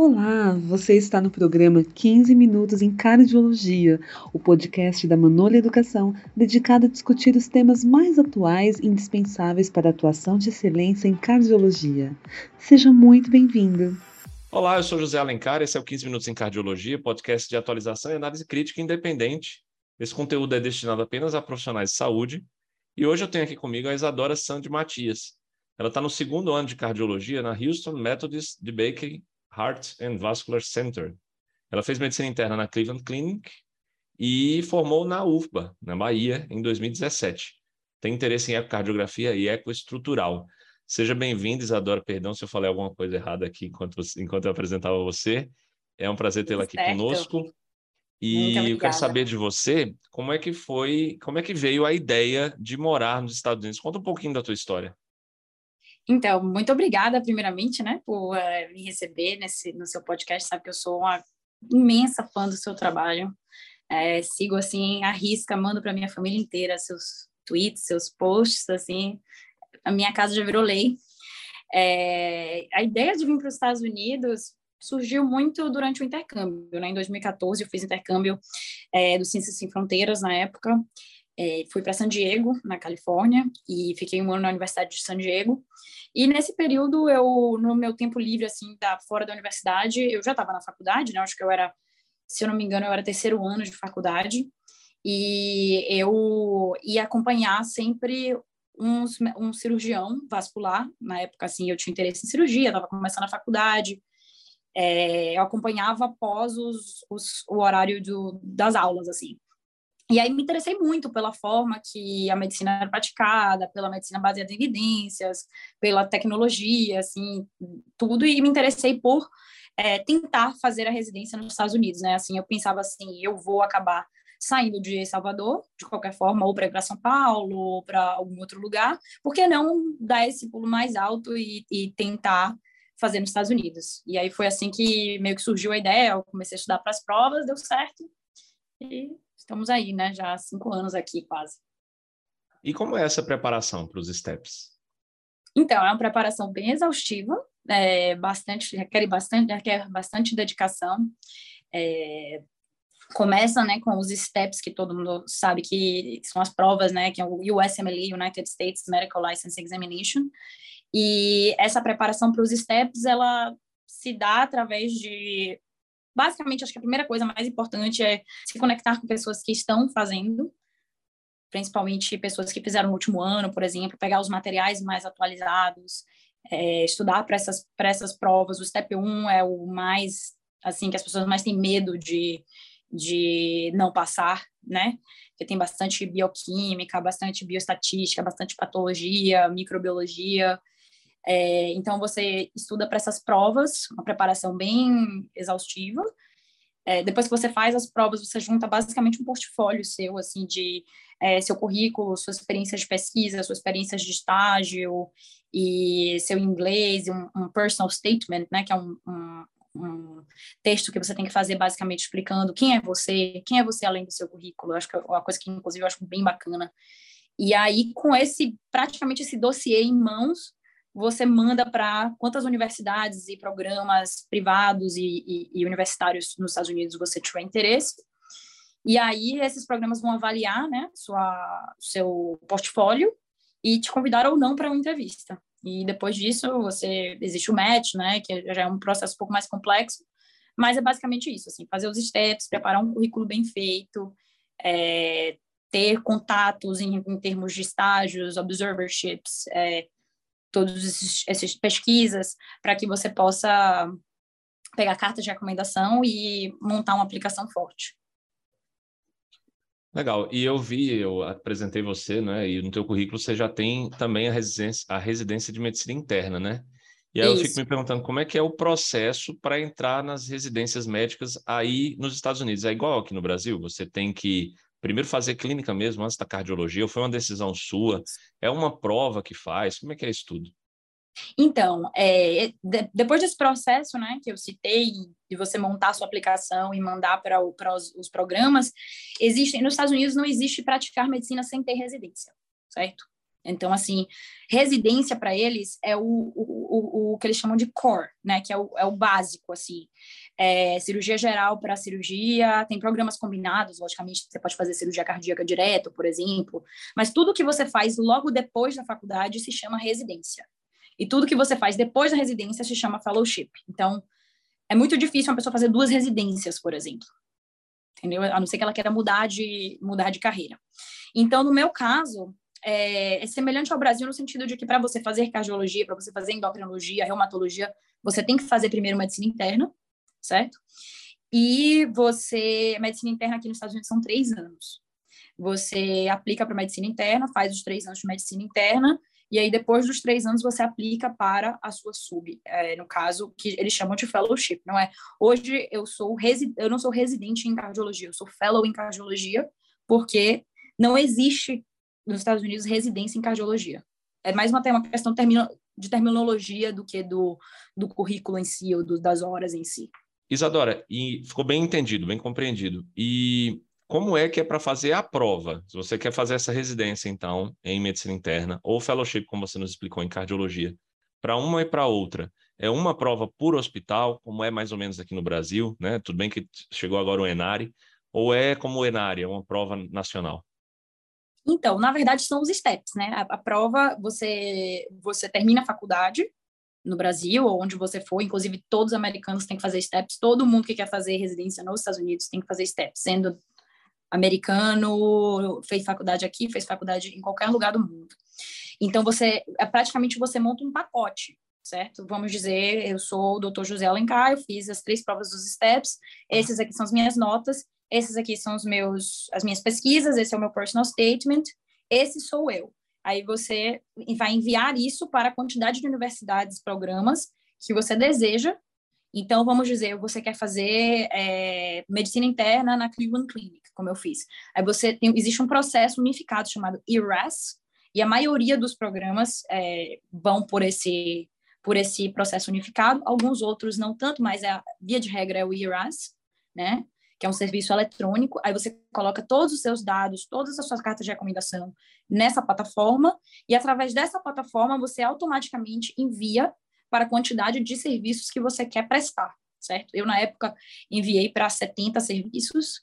Olá, você está no programa 15 Minutos em Cardiologia, o podcast da Manolha Educação, dedicado a discutir os temas mais atuais e indispensáveis para a atuação de excelência em cardiologia. Seja muito bem-vindo. Olá, eu sou José Alencar, esse é o 15 Minutos em Cardiologia, podcast de atualização e análise crítica independente. Esse conteúdo é destinado apenas a profissionais de saúde. E hoje eu tenho aqui comigo a Isadora Sandy Matias. Ela está no segundo ano de cardiologia na Houston Methodist DeBakey Heart and Vascular Center. Ela fez medicina interna na Cleveland Clinic e formou na UFBA, na Bahia, em 2017. Tem interesse em ecocardiografia e ecoestrutural. Seja bem-vinda, Isadora. Perdão se eu falei alguma coisa errada aqui enquanto, enquanto eu apresentava você. É um prazer tê-la aqui certo. conosco. E eu quero saber de você como é que foi, como é que veio a ideia de morar nos Estados Unidos. Conta um pouquinho da tua história. Então, muito obrigada, primeiramente, né, por uh, me receber nesse, no seu podcast. Sabe que eu sou uma imensa fã do seu trabalho. É, sigo, assim, a risca, mando para minha família inteira seus tweets, seus posts, assim. A minha casa já virou lei. É, a ideia de vir para os Estados Unidos surgiu muito durante o intercâmbio, né? Em 2014 eu fiz intercâmbio é, do Ciências Sem Fronteiras na época, é, fui para San Diego, na Califórnia, e fiquei um ano na Universidade de San Diego. E nesse período, eu, no meu tempo livre, assim, da, fora da universidade, eu já estava na faculdade, né? Acho que eu era, se eu não me engano, eu era terceiro ano de faculdade. E eu ia acompanhar sempre um, um cirurgião vascular. Na época, assim, eu tinha interesse em cirurgia, estava começando a faculdade. É, eu acompanhava após os, os, o horário do, das aulas, assim. E aí me interessei muito pela forma que a medicina era praticada, pela medicina baseada em evidências, pela tecnologia, assim, tudo, e me interessei por é, tentar fazer a residência nos Estados Unidos, né? Assim, eu pensava assim, eu vou acabar saindo de Salvador, de qualquer forma, ou para São Paulo, ou para algum outro lugar, por que não dar esse pulo mais alto e, e tentar fazer nos Estados Unidos? E aí foi assim que meio que surgiu a ideia, eu comecei a estudar para as provas, deu certo, e estamos aí, né? Já há cinco anos aqui, quase. E como é essa preparação para os STEPs? Então, é uma preparação bem exaustiva, é, bastante, requer bastante, requer bastante dedicação. É, começa, né, com os STEPs, que todo mundo sabe que são as provas, né, que é o USMLE, United States Medical License Examination, e essa preparação para os STEPs, ela se dá através de basicamente, acho que a primeira coisa mais importante é se conectar com pessoas que estão fazendo, principalmente pessoas que fizeram no último ano, por exemplo, pegar os materiais mais atualizados, é, estudar para essas, essas provas. O STEP 1 é o mais, assim, que as pessoas mais têm medo de, de não passar, né? Porque tem bastante bioquímica, bastante bioestatística, bastante patologia, microbiologia. É, então, você estuda para essas provas, uma preparação bem exaustiva. É, depois que você faz as provas, você junta basicamente um portfólio seu, assim, de é, seu currículo, suas experiências de pesquisa, suas experiências de estágio e seu inglês, um, um personal statement, né, que é um, um, um, texto que você tem que fazer basicamente explicando quem é você, quem é você além do seu currículo. Eu acho que é uma coisa que, inclusive, eu acho bem bacana. E aí, com esse, praticamente esse dossiê em mãos, você manda para quantas universidades e programas privados e, e, e, universitários nos Estados Unidos você tiver interesse. E aí esses programas vão avaliar, né, sua seu portfólio e te convidar ou não para uma entrevista. E depois disso você existe o match, né, que já é um processo um pouco mais complexo, mas é basicamente isso, assim, fazer os steps, preparar um currículo bem feito, é, ter contatos em, em, termos de estágios, observerships, é, todas essas pesquisas para que você possa pegar cartas de recomendação e montar uma aplicação forte. Legal. E eu vi, eu apresentei você, né? E no teu currículo você já tem também a residência, a residência de medicina interna, né? E aí Isso. eu fico me perguntando como é que é o processo para entrar nas residências médicas aí nos Estados Unidos. É igual aqui no Brasil? Você tem que primeiro fazer clínica mesmo antes da cardiologia, foi uma decisão sua? É uma prova que faz? Como é que é isso tudo? Então, é, de, depois desse processo, né, que eu citei, de você montar a sua aplicação e mandar para os, os programas, existem, nos Estados Unidos não existe praticar medicina sem ter residência, certo? Então, assim, residência para eles é o, o, o, o, que eles chamam de core, né? Que é o, é o básico, assim. É, cirurgia geral para cirurgia, tem programas combinados, logicamente, você pode fazer cirurgia cardíaca direto, por exemplo, mas tudo que você faz logo depois da faculdade se chama residência. E tudo que você faz depois da residência se chama fellowship. Então, é muito difícil uma pessoa fazer duas residências, por exemplo. Entendeu? A não ser que ela queira mudar de, mudar de carreira. Então, no meu caso, é, é semelhante ao Brasil no sentido de que para você fazer cardiologia, para você fazer endocrinologia, reumatologia, você tem que fazer primeiro medicina interna, certo? E você, medicina interna aqui nos Estados Unidos são três anos. Você aplica para medicina interna, faz os três anos de medicina interna, e aí depois dos três anos você aplica para a sua sub, é, no caso que eles chamam de fellowship, não é? Hoje eu sou eu não sou residente em cardiologia, eu sou fellow em cardiologia, porque não existe nos Estados Unidos residência em cardiologia. É mais uma, uma questão de terminologia do que do, do currículo em si ou do, das horas em si. Isadora, e ficou bem entendido, bem compreendido. E como é que é para fazer a prova? Se você quer fazer essa residência, então, em medicina interna, ou fellowship, como você nos explicou, em cardiologia, para uma e para outra, é uma prova por hospital, como é mais ou menos aqui no Brasil, né? Tudo bem que chegou agora o ENARI, ou é como o ENARI, é uma prova nacional? Então, na verdade, são os steps, né? A, a, prova, você, você termina a faculdade no Brasil, ou onde você for, inclusive todos os americanos têm que fazer steps, todo mundo que quer fazer residência nos Estados Unidos tem que fazer steps, sendo americano, fez faculdade aqui, fez faculdade em qualquer lugar do mundo. Então, você, é praticamente você monta um pacote, certo? Vamos dizer, eu sou o doutor José Alencar, eu fiz as três provas dos STEPS, esses aqui são as minhas notas, esses aqui são os meus, as minhas pesquisas, esse é o meu personal statement, esse sou eu. Aí você vai enviar isso para a quantidade de universidades, programas que você deseja. Então, vamos dizer, você quer fazer é, medicina interna na Cleveland Clinic, como eu fiz. Aí você tem, existe um processo unificado chamado ERAS, e a maioria dos programas é, vão por esse por esse processo unificado. Alguns outros não tanto, mas a via de regra é o ERAS, né? Que é um serviço eletrônico, aí você coloca todos os seus dados, todas as suas cartas de recomendação nessa plataforma, e através dessa plataforma você automaticamente envia para a quantidade de serviços que você quer prestar, certo? Eu, na época, enviei para 70 serviços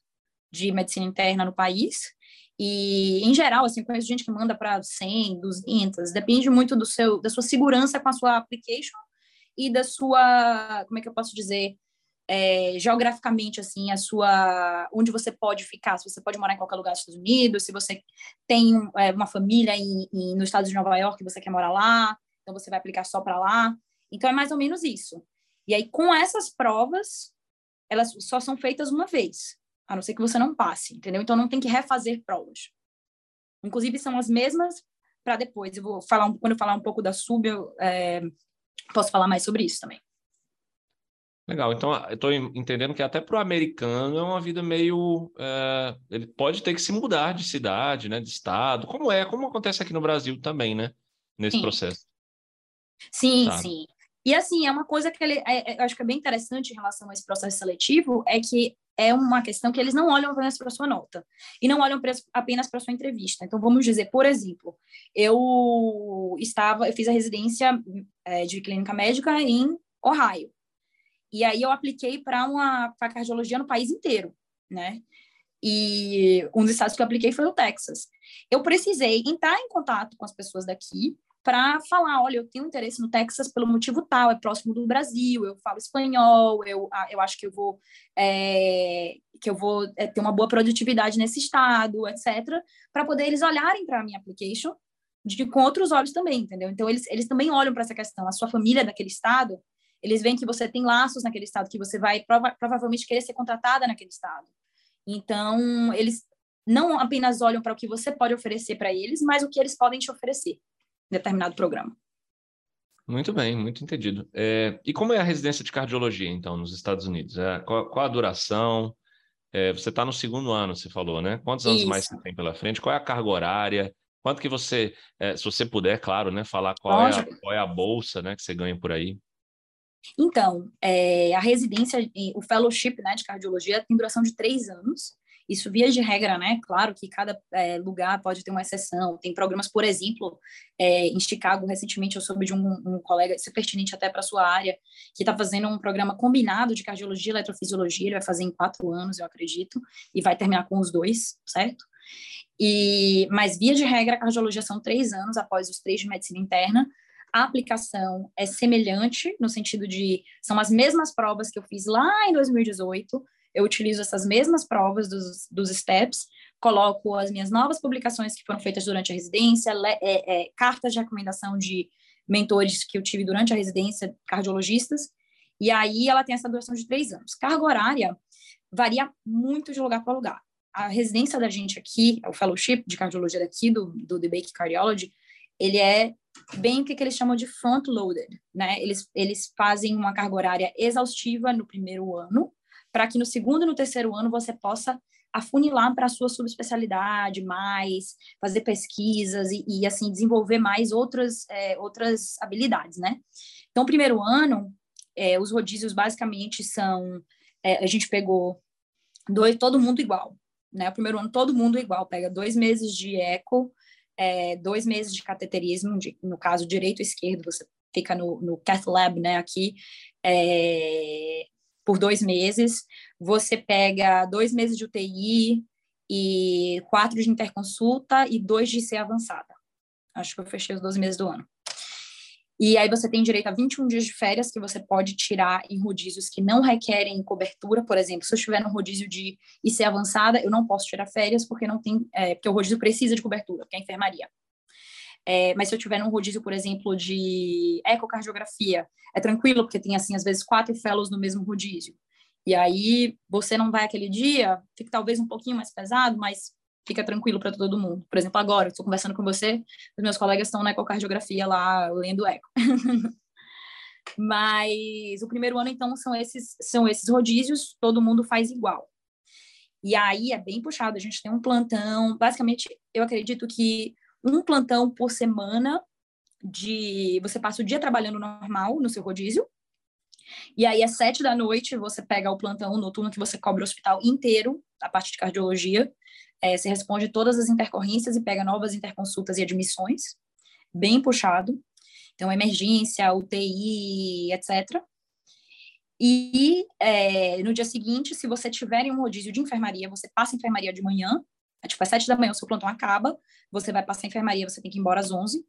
de medicina interna no país, e, em geral, assim, conheço gente que manda para 100, 200, depende muito do seu, da sua segurança com a sua application e da sua, como é que eu posso dizer, é, geograficamente assim a sua onde você pode ficar se você pode morar em qualquer lugar dos Estados Unidos se você tem é, uma família em, em, no estado de Nova York você quer morar lá então você vai aplicar só para lá. Então é mais ou menos isso. E aí com essas provas elas só são feitas uma vez a não ser que você não passe entendeu? Então não tem que refazer provas. Inclusive são as mesmas para depois. Eu vou falar quando eu falar um pouco da sub eu é, posso falar mais sobre isso também Legal, então eu estou entendendo que até para o americano é uma vida meio. É, ele pode ter que se mudar de cidade, né, de estado, como é, como acontece aqui no Brasil também, né, nesse sim. processo. Sim, sim. E assim, é uma coisa que ele, é, é, eu acho que é bem interessante em relação a esse processo seletivo, é que é uma questão que eles não olham apenas para a sua nota e não olham apenas para a sua entrevista. Então, vamos dizer, por exemplo, eu estava, eu fiz a residência é, de clínica médica em Ohio. E aí eu apliquei para uma pra cardiologia no país inteiro, né? E um dos estados que eu apliquei foi o Texas. Eu precisei entrar em contato com as pessoas daqui para falar, olha, eu tenho interesse no Texas pelo motivo tal, é próximo do Brasil, eu falo espanhol, eu, eu acho que eu vou é, que eu vou é, ter uma boa produtividade nesse estado, etc, para poder eles olharem para a minha application de, com outros olhos também, entendeu? Então eles, eles também olham para essa questão, a sua família é daquele estado, eles veem que você tem laços naquele estado, que você vai prova provavelmente querer ser contratada naquele estado. Então, eles não apenas olham para o que você pode oferecer para eles, mas o que eles podem te oferecer em determinado programa. Muito bem, muito entendido. É, e como é a residência de cardiologia, então, nos Estados Unidos? É, qual, qual, a duração? É, você está no segundo ano, você falou, né? Quantos anos Isso. mais você tem pela frente? Qual é a carga horária? Quanto que você, é, se você puder, claro, né, falar qual é, a, qual é a bolsa né, que você ganha por aí? Então, é, a residência, o fellowship né, de cardiologia tem duração de três anos, Isso via de regra, né? Claro que cada é, lugar pode ter uma exceção. Tem programas, por exemplo, é, em Chicago, recentemente eu soube de um, um colega, isso é pertinente até para sua área, que está fazendo um programa combinado de cardiologia e eletrofisiologia, ele vai fazer em quatro anos, eu acredito, e vai terminar com os dois, certo? E, mas, via de regra, a cardiologia são três anos após os três de medicina interna, a aplicação é semelhante, no sentido de são as mesmas provas que eu fiz lá em 2018, eu utilizo essas mesmas provas dos, dos STEPS, coloco as minhas novas publicações que foram feitas durante a residência, é, é, cartas de recomendação de mentores que eu tive durante a residência, cardiologistas, e aí ela tem essa duração de três anos. Carga horária varia muito de lugar para lugar. A residência da gente aqui, o fellowship de cardiologia daqui, do, do The Bake Cardiology, ele é bem o que, que eles chamam de front-loaded, né? Eles, eles fazem uma carga horária exaustiva no primeiro ano, para que no segundo e no terceiro ano você possa afunilar para a sua subespecialidade mais, fazer pesquisas e, e assim, desenvolver mais outras, é, outras habilidades, né? Então, primeiro ano, é, os rodízios basicamente são, é, a gente pegou dois, todo mundo igual, né? O primeiro ano todo mundo igual, pega dois meses de eco, é, dois meses de cateterismo, de, no caso direito esquerdo, você fica no, no Cath Lab, né, aqui, é, por dois meses. Você pega dois meses de UTI e quatro de interconsulta e dois de C avançada. Acho que eu fechei os 12 meses do ano. E aí você tem direito a 21 dias de férias que você pode tirar em rodízios que não requerem cobertura. Por exemplo, se eu estiver no rodízio de IC avançada, eu não posso tirar férias porque não tem, é, porque o rodízio precisa de cobertura, porque é enfermaria. É, mas se eu tiver num rodízio, por exemplo, de ecocardiografia, é tranquilo, porque tem, assim, às vezes quatro fellows no mesmo rodízio. E aí, você não vai aquele dia, fica talvez um pouquinho mais pesado, mas fica tranquilo para todo mundo. Por exemplo, agora, estou conversando com você, os meus colegas estão na ecocardiografia lá, lendo eco. mas o primeiro ano, então, são esses, são esses rodízios, todo mundo faz igual. E aí é bem puxado, a gente tem um plantão, basicamente, eu acredito que um plantão por semana de você passa o dia trabalhando normal no seu rodízio. E aí, às sete da noite, você pega o plantão noturno que você cobre o hospital inteiro, a parte de cardiologia. É, você responde todas as intercorrências e pega novas interconsultas e admissões. Bem puxado. Então, emergência, UTI, etc. E é, no dia seguinte, se você tiver em um rodízio de enfermaria, você passa enfermaria de manhã, é, tipo, às sete da manhã o seu plantão acaba, você vai passar enfermaria, você tem que ir embora às onze.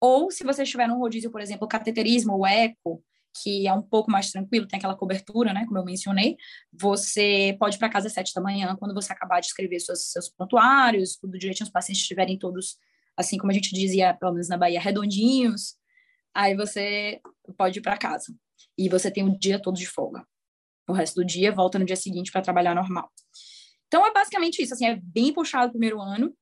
Ou se você estiver num rodízio, por exemplo, cateterismo ou eco, que é um pouco mais tranquilo, tem aquela cobertura, né, como eu mencionei, você pode ir para casa às sete da manhã, quando você acabar de escrever seus, seus prontuários, tudo direitinho, os pacientes estiverem todos, assim como a gente dizia, pelo menos na Bahia, redondinhos, aí você pode ir para casa. E você tem o dia todo de folga. O resto do dia volta no dia seguinte para trabalhar normal. Então é basicamente isso, assim, é bem puxado o primeiro ano.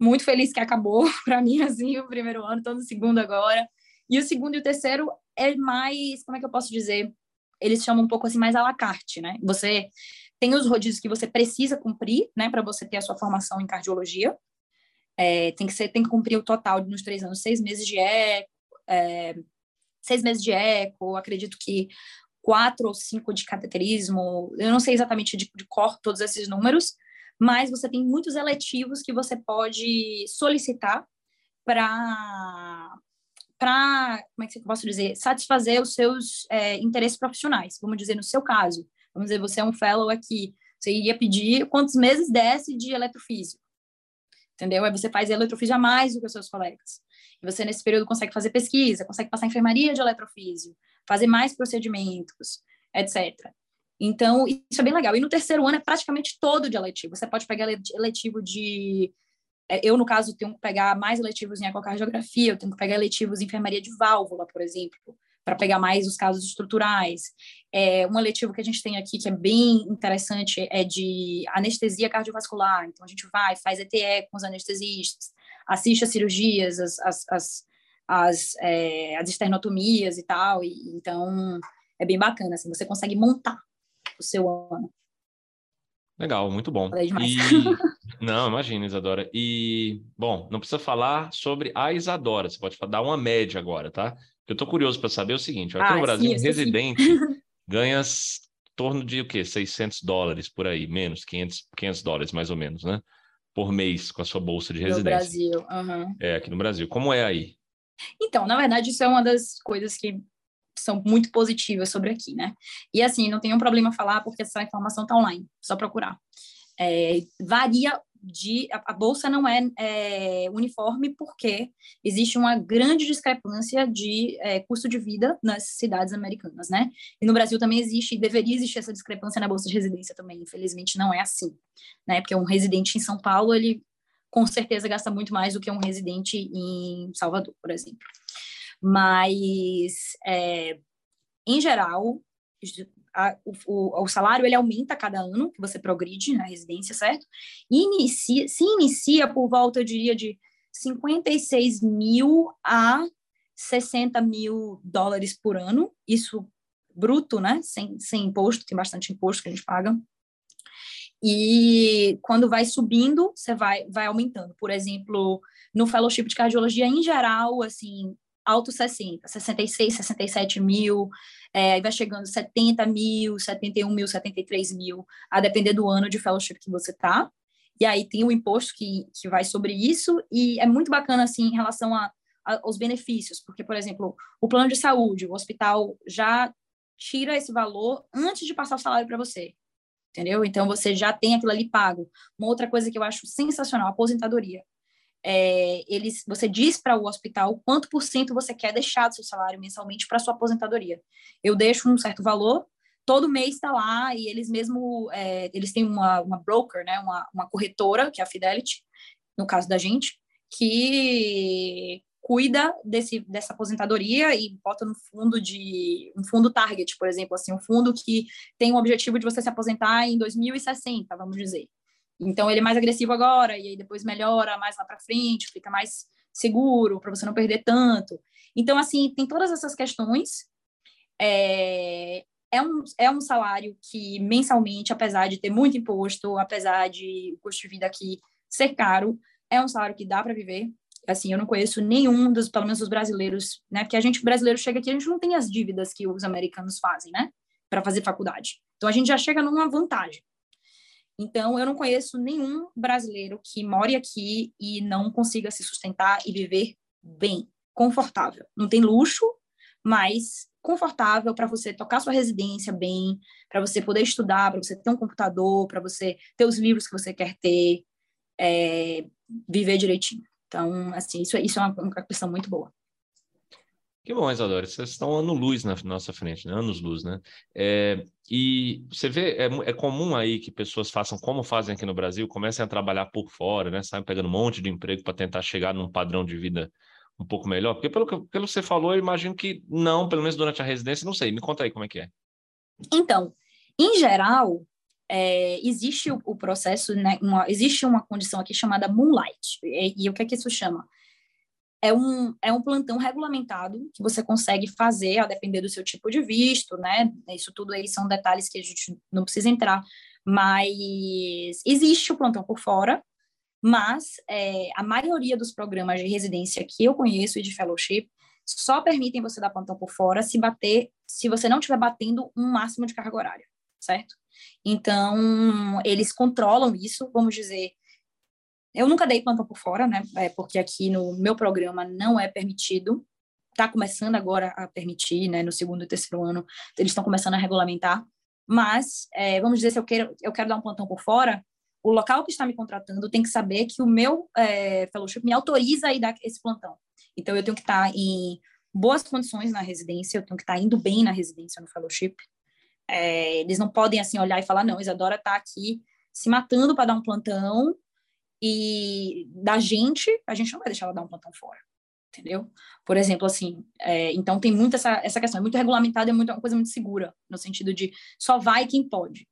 Muito feliz que acabou para mim assim o primeiro ano, todo o segundo agora. E o segundo e o terceiro é mais, como é que eu posso dizer? Eles chamam um pouco assim mais à la carte, né? Você tem os rodízios que você precisa cumprir, né, para você ter a sua formação em cardiologia. É, tem que ser, tem que cumprir o total nos três anos, seis meses de eco, é, seis meses de eco. Acredito que quatro ou cinco de cateterismo, eu não sei exatamente de, de cor todos esses números, mas você tem muitos eletivos que você pode solicitar para para, como é que eu posso dizer, satisfazer os seus é, interesses profissionais. Vamos dizer, no seu caso, vamos dizer, você é um fellow aqui, você iria pedir quantos meses desce de eletrofísico, entendeu? Aí você faz eletrofísio a mais do que os seus colegas. E você, nesse período, consegue fazer pesquisa, consegue passar enfermaria de eletrofísio, fazer mais procedimentos, etc. Então, isso é bem legal. E no terceiro ano é praticamente todo de eletivo. Você pode pegar eletivo de. É, eu, no caso, tenho que pegar mais eletivos em ecocardiografia, eu tenho que pegar eletivos em enfermaria de válvula, por exemplo, para pegar mais os casos estruturais. É, um eletivo que a gente tem aqui, que é bem interessante, é de anestesia cardiovascular. Então, a gente vai, faz ETE com os anestesistas, assiste as cirurgias, as, as, as as, é, as esternotomias e tal. E, então, é bem bacana, assim, você consegue montar o seu ano. Legal, muito bom. E... Não, imagina, Isadora. E, bom, não precisa falar sobre a Isadora, você pode dar uma média agora, tá? Eu estou curioso para saber o seguinte: aqui ah, no Brasil, sim, residente ganha torno de o quê? 600 dólares por aí, menos, 500, 500 dólares mais ou menos, né? Por mês com a sua bolsa de residência. No Brasil, uhum. É, aqui no Brasil. Como é aí? Então, na verdade, isso é uma das coisas que são muito positivas sobre aqui, né? E assim, não tem um problema falar porque essa informação está online, só procurar. É, varia de a, bolsa não é, é, uniforme porque existe uma grande discrepância de é, custo de vida nas cidades americanas, né? E no Brasil também existe, deveria existir essa discrepância na bolsa de residência também. Infelizmente não é assim, né? Porque um residente em São Paulo ele com certeza gasta muito mais do que um residente em Salvador, por exemplo. Mas é, em geral a, o, o, salário ele aumenta a cada ano que você progride na residência, certo? E inicia, se inicia por volta, eu diria, de 56 mil a 60 mil dólares por ano, isso bruto, né? Sem, sem imposto, tem bastante imposto que a gente paga. E quando vai subindo, você vai, vai aumentando. Por exemplo, no fellowship de cardiologia, em geral, assim, alto 60, 66, 67 mil, é, aí vai chegando 70 mil, 71 mil, 73 mil, a depender do ano de fellowship que você tá. E aí tem o imposto que, que vai sobre isso, e é muito bacana, assim, em relação a, a, aos benefícios, porque, por exemplo, o plano de saúde, o hospital já tira esse valor antes de passar o salário para você, entendeu? Então, você já tem aquilo ali pago. Uma outra coisa que eu acho sensacional, aposentadoria é, eles, você diz para o hospital quanto por cento você quer deixar do seu salário mensalmente para sua aposentadoria. Eu deixo um certo valor, todo mês está lá e eles mesmo, é, eles têm uma, uma broker, né, uma, uma corretora, que é a Fidelity, no caso da gente, que cuida desse, dessa aposentadoria e bota no fundo de um fundo target, por exemplo, assim, um fundo que tem o objetivo de você se aposentar em 2060, vamos dizer. Então ele é mais agressivo agora e aí depois melhora mais lá para frente, fica mais seguro para você não perder tanto. Então assim tem todas essas questões. É, é um, é um salário que mensalmente, apesar de ter muito imposto, apesar de o custo de vida aqui ser caro, é um salário que dá para viver. Assim, eu não conheço nenhum dos, pelo menos dos brasileiros, né? Porque a gente brasileiro chega aqui, a gente não tem as dívidas que os americanos fazem, né? Para fazer faculdade. Então a gente já chega numa vantagem. Então, eu não conheço nenhum brasileiro que more aqui e não consiga se sustentar e viver bem, confortável. Não tem luxo, mas confortável para você tocar sua residência bem, para você poder estudar, para você ter um computador, para você ter os livros que você quer ter, é, viver direitinho. Então, assim, isso, é, isso é uma, uma questão muito boa. Que bom, Isadora, vocês estão ano-luz na nossa frente, né? Anos-luz, né? É, e você vê, é, é, comum aí que pessoas façam como fazem aqui no Brasil, comecem a trabalhar por fora, né? Saem pegando um monte de emprego para tentar chegar num padrão de vida um pouco melhor? Porque pelo que, pelo que você falou, eu imagino que não, pelo menos durante a residência, não sei. Me conta aí como é que é. Então, em geral, é, existe o, o processo, né? Uma, existe uma condição aqui chamada moonlight. E, e o que é que isso chama? É um, é um plantão regulamentado que você consegue fazer a depender do seu tipo de visto, né? Isso tudo aí são detalhes que a gente não precisa entrar, mas existe o plantão por fora, mas é, a maioria dos programas de residência que eu conheço e de fellowship só permitem você dar plantão por fora se bater, se você não estiver batendo um máximo de carga horária, certo? Então, eles controlam isso, vamos dizer, eu nunca dei plantão por fora, né? É porque aqui no meu programa não é permitido. Está começando agora a permitir, né? No segundo e terceiro ano, eles estão começando a regulamentar. Mas, é, vamos dizer, se eu quero, eu quero dar um plantão por fora, o local que está me contratando tem que saber que o meu é, fellowship me autoriza a ir dar esse plantão. Então, eu tenho que estar em boas condições na residência, eu tenho que estar indo bem na residência, no fellowship. É, eles não podem, assim, olhar e falar, não, Isadora está aqui se matando para dar um plantão e da gente, a gente não vai deixar ela dar um plantão fora, entendeu? Por exemplo, assim, é, então tem muito essa, essa questão, é muito regulamentada, é muito, uma coisa muito segura, no sentido de só vai quem pode,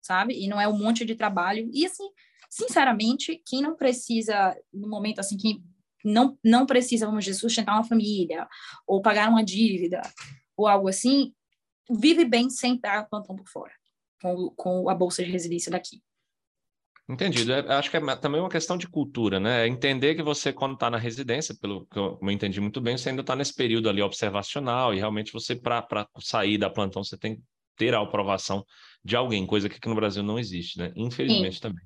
sabe? E não é um monte de trabalho. E, assim, sinceramente, quem não precisa, no momento, assim, que não, não precisa, vamos dizer, sustentar uma família, ou pagar uma dívida, ou algo assim, vive bem sem dar plantão por fora, com, com a bolsa de residência daqui. Entendido. É, acho que é também uma questão de cultura, né? É entender que você, quando está na residência, pelo que eu, eu, entendi muito bem, você ainda está nesse período ali observacional e realmente você, para sair da plantão, você tem ter a aprovação de alguém, coisa que aqui no Brasil não existe, né? Infelizmente Sim. também.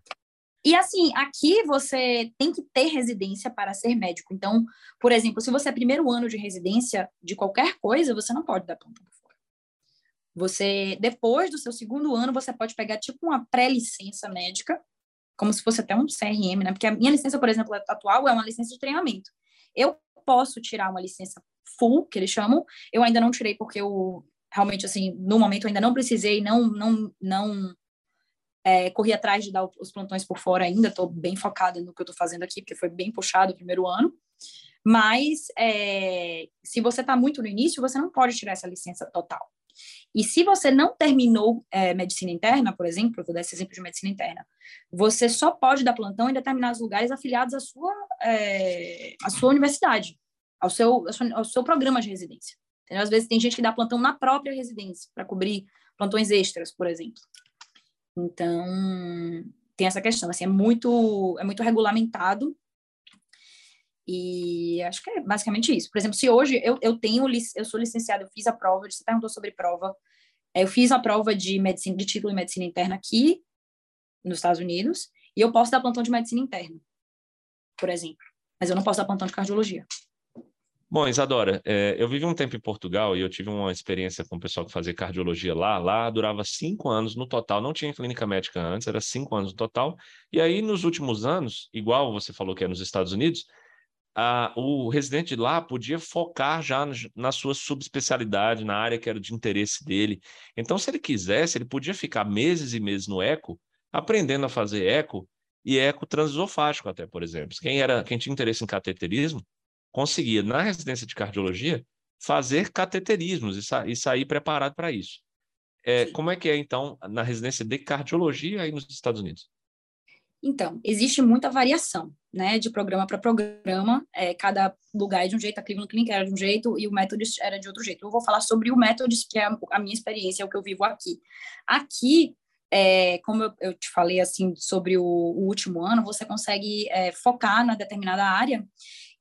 E assim, aqui você tem que ter residência para ser médico. Então, por exemplo, se você é primeiro ano de residência de qualquer coisa, você não pode dar plantão por fora. Você, depois do seu segundo ano, você pode pegar tipo uma pré-licença médica, como se fosse até um CRM, né? Porque a minha licença, por exemplo, atual é uma licença de treinamento. Eu posso tirar uma licença full, que eles chamam. Eu ainda não tirei porque eu realmente assim, no momento eu ainda não precisei, não não não é, corri atrás de dar os plantões por fora ainda, estou bem focada no que eu estou fazendo aqui, porque foi bem puxado o primeiro ano. Mas é, se você está muito no início, você não pode tirar essa licença total. E se você não terminou é, medicina interna, por exemplo, vou dar esse exemplo de medicina interna, você só pode dar plantão em determinados lugares afiliados à sua, é, à sua universidade, ao seu, ao seu, ao seu programa de residência. Entendeu? Às vezes tem gente que dá plantão na própria residência, para cobrir plantões extras, por exemplo. Então, tem essa questão, assim, é muito, é muito regulamentado e acho que é basicamente isso. Por exemplo, se hoje eu, eu tenho, eu sou licenciada, eu fiz a prova, você perguntou sobre prova, eu fiz a prova de medicina, de título em medicina interna aqui nos Estados Unidos, e eu posso dar plantão de medicina interna, por exemplo, mas eu não posso dar plantão de cardiologia. Bom, Isadora, é, eu vivi um tempo em Portugal e eu tive uma experiência com o pessoal que fazia cardiologia lá. Lá durava cinco anos no total, não tinha clínica médica antes, era cinco anos no total. E aí, nos últimos anos, igual você falou que é nos Estados Unidos, a, o residente de lá podia focar já na sua subespecialidade, na área que era de interesse dele. Então, se ele quisesse, ele podia ficar meses e meses no eco, aprendendo a fazer eco e eco transesofágico até, por exemplo. Quem, era, quem tinha interesse em cateterismo conseguia, na residência de cardiologia, fazer cateterismos e, sa e sair preparado para isso. É, como é que é, então, na residência de cardiologia aí nos Estados Unidos? Então, existe muita variação, né, de programa para programa. É, cada lugar é de um jeito, a Cleveland Clinic era de um jeito e o Methodist era de outro jeito. Eu vou falar sobre o Methodist, que é a, minha experiência, é o que eu vivo aqui. Aqui, é, como eu, te falei, assim, sobre o, o último ano, você consegue é, focar na determinada área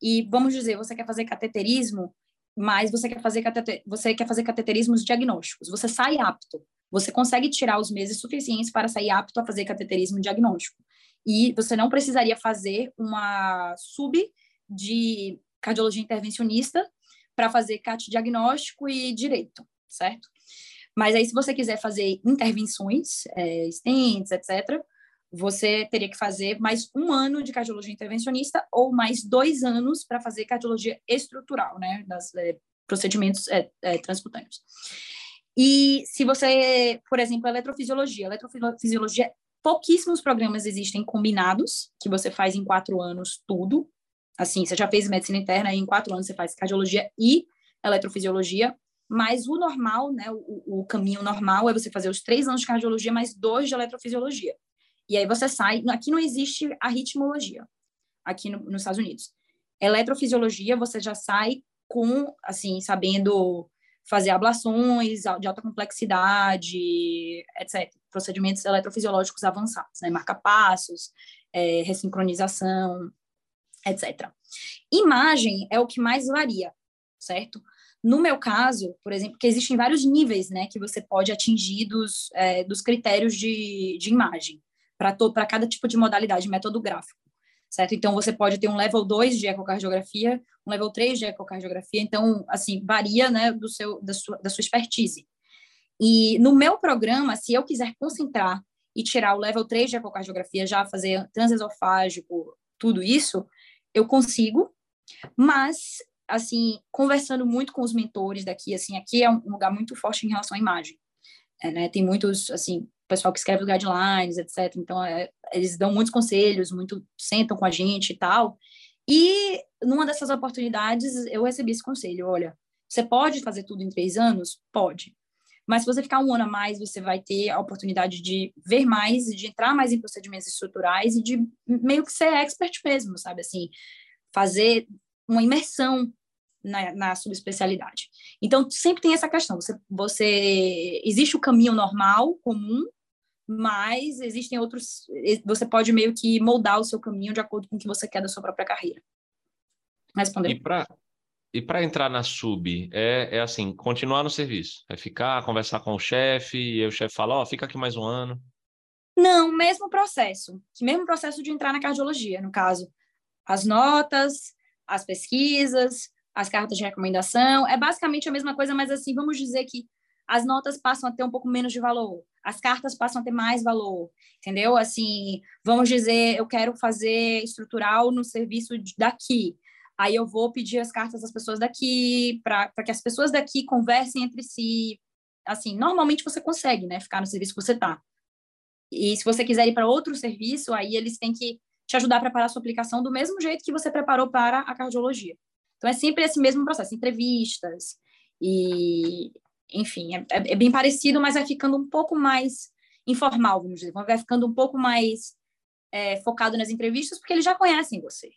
e vamos dizer, você quer fazer cateterismo, mas você quer fazer você quer fazer cateterismos diagnósticos. Você sai apto. Você consegue tirar os meses suficientes para sair apto a fazer cateterismo diagnóstico. E você não precisaria fazer uma sub de cardiologia intervencionista para fazer CAT diagnóstico e direito, certo? Mas aí, se você quiser fazer intervenções, é, stents, etc., você teria que fazer mais um ano de cardiologia intervencionista ou mais dois anos para fazer cardiologia estrutural, né, das é, procedimentos é, é, transcutâneos. E se você, por exemplo, eletrofisiologia, eletrofisiologia, pouquíssimos programas existem combinados, que você faz em quatro anos tudo. Assim, você já fez medicina interna e em quatro anos você faz cardiologia e eletrofisiologia, mas o normal, né, o, o caminho normal é você fazer os três anos de cardiologia mais dois de eletrofisiologia. E aí você sai. Aqui não existe a ritmologia, aqui no, nos Estados Unidos. Eletrofisiologia, você já sai com, assim, sabendo fazer ablações de alta complexidade, etc. Procedimentos eletrofisiológicos avançados, né? Marca-passos, é, ressincronização, etc. Imagem é o que mais varia, certo? No meu caso, por exemplo, que existem vários níveis, né, que você pode atingir dos, é, dos critérios de, de imagem para cada tipo de modalidade, método gráfico, certo? Então, você pode ter um level 2 de ecocardiografia, um level 3 de ecocardiografia, então, assim, varia, né, do seu, da sua, da sua expertise. E no meu programa, se eu quiser concentrar e tirar o level 3 de ecocardiografia, já fazer transesofágico, tudo isso, eu consigo, mas, assim, conversando muito com os mentores daqui, assim, aqui é um lugar muito forte em relação à imagem. É, né? Tem muitos, assim, pessoal que escreve os guidelines, etc. Então, é, eles dão muitos conselhos, muito sentam com a gente e tal. E numa dessas oportunidades, eu recebi esse conselho: olha, você pode fazer tudo em três anos? Pode. Mas se você ficar um ano a mais, você vai ter a oportunidade de ver mais, de entrar mais em procedimentos estruturais e de meio que ser expert mesmo, sabe? Assim, fazer uma imersão na, na subespecialidade. Então, sempre tem essa questão. Você, você existe o caminho normal, comum, mas existem outros. Você pode meio que moldar o seu caminho de acordo com o que você quer da sua própria carreira. Respondeu. E para e para entrar na sub, é, é assim, continuar no serviço? É ficar, conversar com o chefe, e aí o chefe fala, ó, oh, fica aqui mais um ano? Não, mesmo processo. Mesmo processo de entrar na cardiologia, no caso. As notas, as pesquisas, as cartas de recomendação, é basicamente a mesma coisa, mas assim, vamos dizer que as notas passam a ter um pouco menos de valor, as cartas passam a ter mais valor, entendeu? Assim, vamos dizer, eu quero fazer estrutural no serviço daqui. Aí eu vou pedir as cartas das pessoas daqui, para que as pessoas daqui conversem entre si. Assim, normalmente você consegue, né, ficar no serviço que você está. E se você quiser ir para outro serviço, aí eles têm que te ajudar a preparar a sua aplicação do mesmo jeito que você preparou para a cardiologia. Então, é sempre esse mesmo processo, entrevistas e, enfim, é, é, é bem parecido, mas vai ficando um pouco mais informal, vamos dizer, vai ficando um pouco mais é, focado nas entrevistas, porque eles já conhecem você.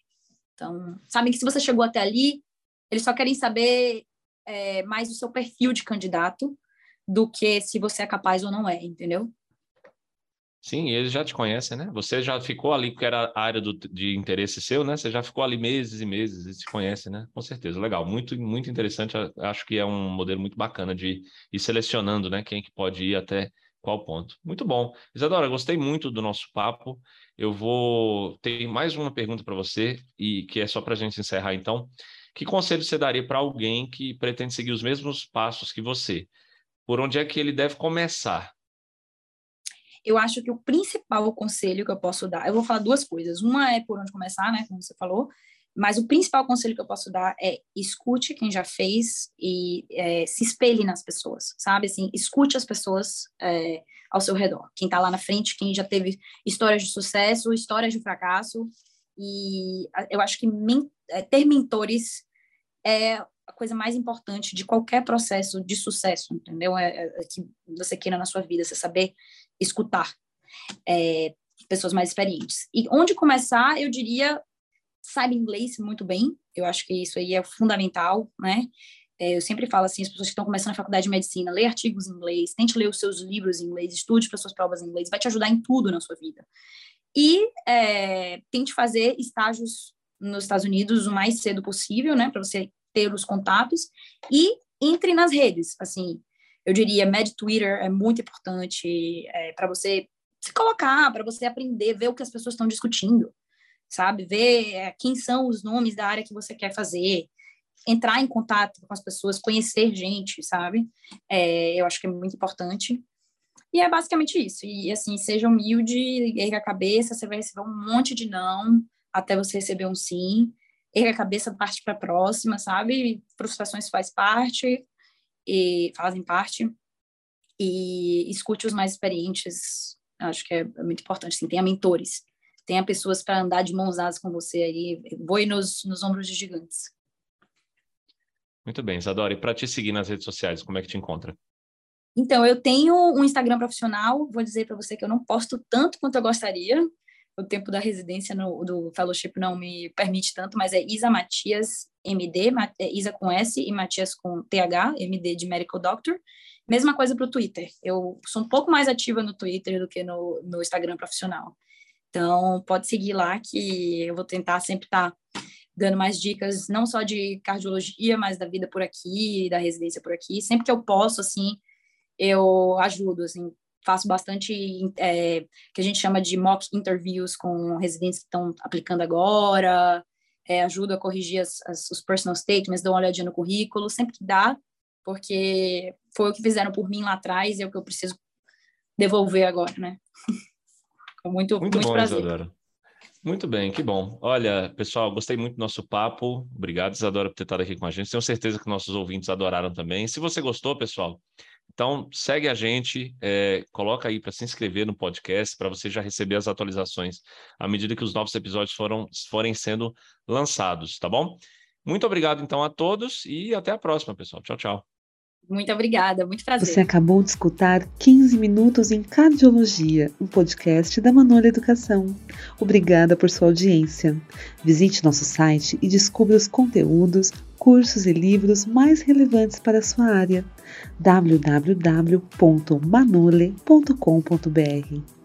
Então, sabem que se você chegou até ali, eles só querem saber é, mais o seu perfil de candidato do que se você é capaz ou não é, entendeu? Sim, eles já te conhecem, né? Você já ficou ali, porque era a área do, de interesse seu, né? Você já ficou ali meses e meses e se conhece, né? Com certeza, legal. Muito, muito interessante. Acho que é um modelo muito bacana de ir selecionando, né? Quem que pode ir até qual ponto. Muito bom. Isadora, gostei muito do nosso papo. Eu vou ter mais uma pergunta para você, e que é só para a gente encerrar, então. Que conselho você daria para alguém que pretende seguir os mesmos passos que você? Por onde é que ele deve começar? Eu acho que o principal conselho que eu posso dar, eu vou falar duas coisas. Uma é por onde começar, né, como você falou, mas o principal conselho que eu posso dar é escute quem já fez e é, se espelhe nas pessoas, sabe? Assim, escute as pessoas é, ao seu redor. Quem está lá na frente, quem já teve histórias de sucesso, histórias de fracasso. E eu acho que men é, ter mentores é a coisa mais importante de qualquer processo de sucesso, entendeu? É, é, é que você queira na sua vida, você saber escutar é, pessoas mais experientes. E onde começar, eu diria, saiba inglês muito bem, eu acho que isso aí é fundamental, né? É, eu sempre falo assim, as pessoas que estão começando a faculdade de medicina, lê artigos em inglês, tente ler os seus livros em inglês, estude para suas provas em inglês, vai te ajudar em tudo na sua vida. E é, tente fazer estágios nos Estados Unidos o mais cedo possível, né, para você ter os contatos e entre nas redes, assim, eu diria, Med Twitter é muito importante é, para você se colocar, para você aprender, ver o que as pessoas estão discutindo, sabe? Ver é, quem são os nomes da área que você quer fazer, entrar em contato com as pessoas, conhecer gente, sabe? É, eu acho que é muito importante. E é basicamente isso. E assim, seja humilde, erga a cabeça, você vai receber um monte de não até você receber um sim. Erga a cabeça, parte para a próxima, sabe? Frustrações faz parte, e fazem parte e escute os mais experientes. Acho que é, muito importante. Assim, tenha mentores, tenha pessoas para andar de mãos dadas com você aí, voe nos, nos ombros de gigantes. Muito bem, Isadora. E para te seguir nas redes sociais, como é que te encontra? Então, eu tenho um Instagram profissional. Vou dizer para você que eu não posto tanto quanto eu gostaria o tempo da residência no, do fellowship não me permite tanto, mas é Isa Matias MD, é Isa com S e Matias com TH, MD de Medical Doctor. Mesma coisa para o Twitter. Eu sou um pouco mais ativa no Twitter do que no, no Instagram profissional. Então, pode seguir lá que eu vou tentar sempre estar tá dando mais dicas, não só de cardiologia, mas da vida por aqui, da residência por aqui. Sempre que eu posso, assim, eu ajudo, assim, faço bastante é, que a gente chama de mock interviews com residentes que estão aplicando agora, é, ajudo a corrigir as, as, os personal statements, dou uma olhadinha no currículo, sempre que dá, porque foi o que fizeram por mim lá atrás e é o que eu preciso devolver agora, né? Com muito, muito, muito bom, prazer. Isadora. Muito bem, que bom. Olha, pessoal, gostei muito do nosso papo. Obrigado, Isadora, por ter estado aqui com a gente. Tenho certeza que nossos ouvintes adoraram também. Se você gostou, pessoal, então, segue a gente, é, coloca aí para se inscrever no podcast, para você já receber as atualizações à medida que os novos episódios foram, forem sendo lançados, tá bom? Muito obrigado, então, a todos e até a próxima, pessoal. Tchau, tchau. Muito obrigada, muito prazer. Você acabou de escutar 15 Minutos em Cardiologia, um podcast da Manola Educação. Obrigada por sua audiência. Visite nosso site e descubra os conteúdos, cursos e livros mais relevantes para a sua área. www.manole.com.br